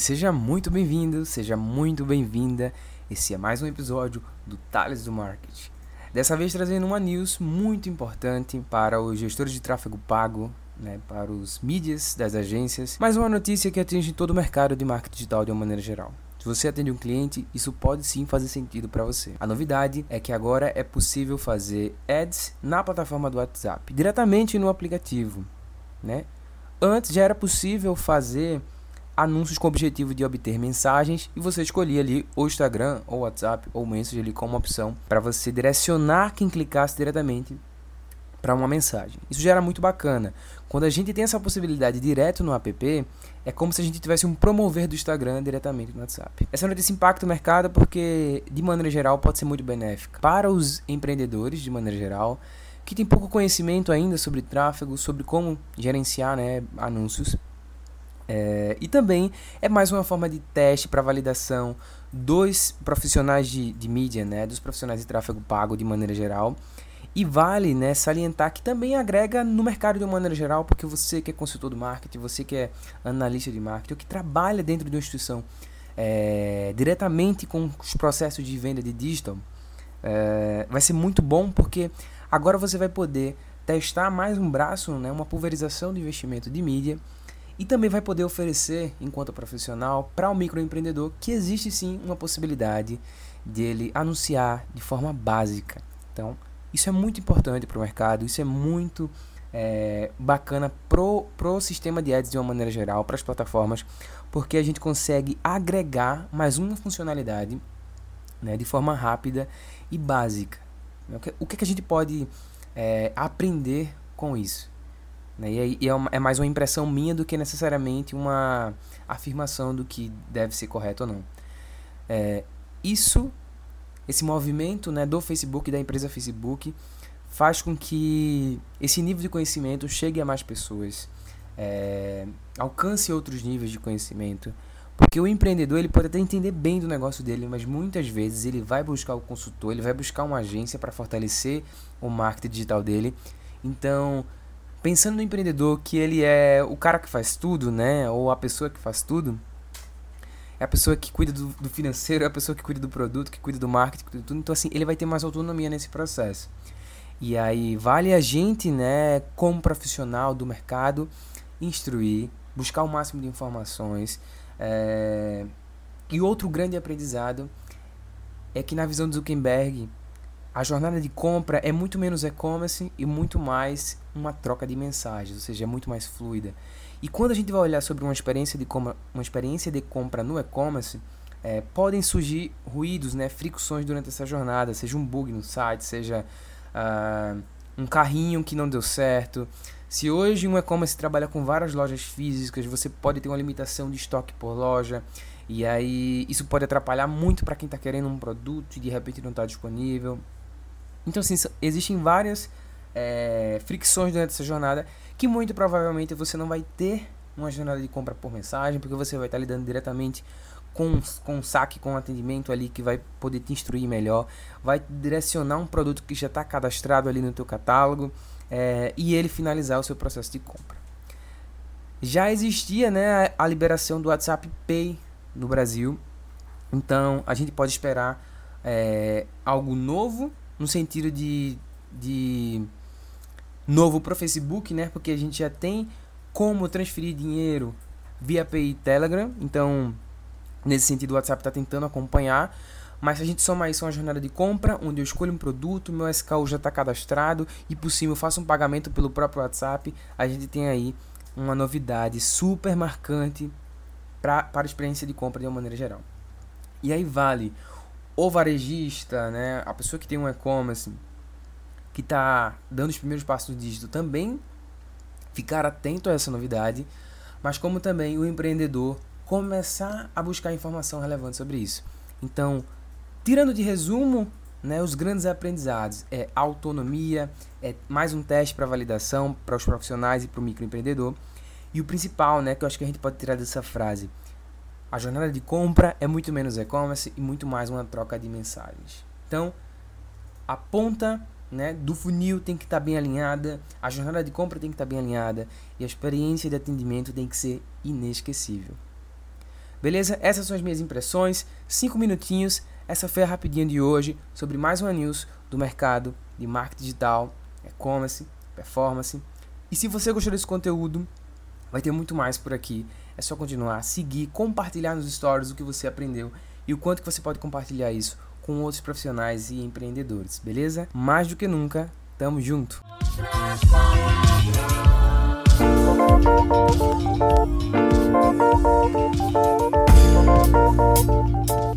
seja muito bem-vindo, seja muito bem-vinda. Esse é mais um episódio do Tales do Marketing. Dessa vez trazendo uma news muito importante para os gestores de tráfego pago, né, para os mídias das agências, mas uma notícia que atinge todo o mercado de marketing digital de uma maneira geral. Se você atende um cliente, isso pode sim fazer sentido para você. A novidade é que agora é possível fazer ads na plataforma do WhatsApp, diretamente no aplicativo, né? Antes já era possível fazer anúncios com o objetivo de obter mensagens e você escolhia ali o Instagram ou WhatsApp ou Messenger ali como opção para você direcionar quem clicasse diretamente para uma mensagem. Isso já era muito bacana. Quando a gente tem essa possibilidade direto no app, é como se a gente tivesse um promover do Instagram diretamente no WhatsApp. Essa notícia impacta o mercado porque, de maneira geral, pode ser muito benéfica para os empreendedores, de maneira geral, que tem pouco conhecimento ainda sobre tráfego, sobre como gerenciar né, anúncios. É, e também é mais uma forma de teste para validação dos profissionais de, de mídia, né, dos profissionais de tráfego pago de maneira geral. E vale né, salientar que também agrega no mercado de uma maneira geral, porque você que é consultor do marketing, você que é analista de marketing, que trabalha dentro de uma instituição é, diretamente com os processos de venda de digital, é, vai ser muito bom porque agora você vai poder testar mais um braço, né, uma pulverização de investimento de mídia e também vai poder oferecer, enquanto profissional, para o um microempreendedor que existe sim uma possibilidade dele anunciar de forma básica. Então, isso é muito importante para o mercado, isso é muito é, bacana pro, pro sistema de ads de uma maneira geral, para as plataformas, porque a gente consegue agregar mais uma funcionalidade né, de forma rápida e básica. O que, que a gente pode é, aprender com isso? Né? E, e é, uma, é, mais uma impressão minha do que necessariamente uma afirmação do que deve ser correto ou não. É, isso, esse movimento né, do Facebook, da empresa Facebook, faz com que esse nível de conhecimento chegue a mais pessoas, é, alcance outros níveis de conhecimento. Porque o empreendedor ele pode até entender bem do negócio dele, mas muitas vezes ele vai buscar o consultor, ele vai buscar uma agência para fortalecer o marketing digital dele. Então, pensando no empreendedor que ele é o cara que faz tudo, né? Ou a pessoa que faz tudo, é a pessoa que cuida do, do financeiro, é a pessoa que cuida do produto, que cuida do marketing, cuida de tudo. Então, assim, ele vai ter mais autonomia nesse processo. E aí, vale a gente, né, como profissional do mercado, instruir, buscar o máximo de informações. É... E outro grande aprendizado é que, na visão do Zuckerberg, a jornada de compra é muito menos e-commerce e muito mais uma troca de mensagens, ou seja, é muito mais fluida. E quando a gente vai olhar sobre uma experiência de compra, uma experiência de compra no e-commerce, é, podem surgir ruídos, né, fricções durante essa jornada, seja um bug no site, seja uh, um carrinho que não deu certo. Se hoje um e-commerce trabalha com várias lojas físicas, você pode ter uma limitação de estoque por loja. E aí isso pode atrapalhar muito para quem está querendo um produto e de repente não está disponível. Então, assim, existem várias é, fricções durante essa jornada que muito provavelmente você não vai ter uma jornada de compra por mensagem, porque você vai estar lidando diretamente com, com saque, com atendimento ali que vai poder te instruir melhor, vai direcionar um produto que já está cadastrado ali no teu catálogo é, e ele finalizar o seu processo de compra. Já existia né, a liberação do WhatsApp Pay no Brasil, então a gente pode esperar é, algo novo no sentido de, de novo para o Facebook, né? Porque a gente já tem como transferir dinheiro via API Telegram. Então, nesse sentido, o WhatsApp está tentando acompanhar. Mas se a gente somar isso a uma jornada de compra, onde eu escolho um produto, meu SKU já está cadastrado e possível eu faço um pagamento pelo próprio WhatsApp, a gente tem aí uma novidade super marcante pra, para a experiência de compra de uma maneira geral. E aí vale o varejista, né, a pessoa que tem um e-commerce, que está dando os primeiros passos do dígito também ficar atento a essa novidade, mas como também o empreendedor começar a buscar informação relevante sobre isso. Então, tirando de resumo, né, os grandes aprendizados é autonomia, é mais um teste para validação para os profissionais e para o microempreendedor. E o principal, né, que eu acho que a gente pode tirar dessa frase, a jornada de compra é muito menos e-commerce e muito mais uma troca de mensagens. Então, a ponta né, do funil tem que estar tá bem alinhada, a jornada de compra tem que estar tá bem alinhada e a experiência de atendimento tem que ser inesquecível. Beleza? Essas são as minhas impressões. Cinco minutinhos. Essa foi a rapidinha de hoje sobre mais uma news do mercado de marketing digital, e-commerce, performance. E se você gostou desse conteúdo, vai ter muito mais por aqui. É só continuar, seguir, compartilhar nos stories o que você aprendeu e o quanto que você pode compartilhar isso com outros profissionais e empreendedores, beleza? Mais do que nunca, tamo junto. You.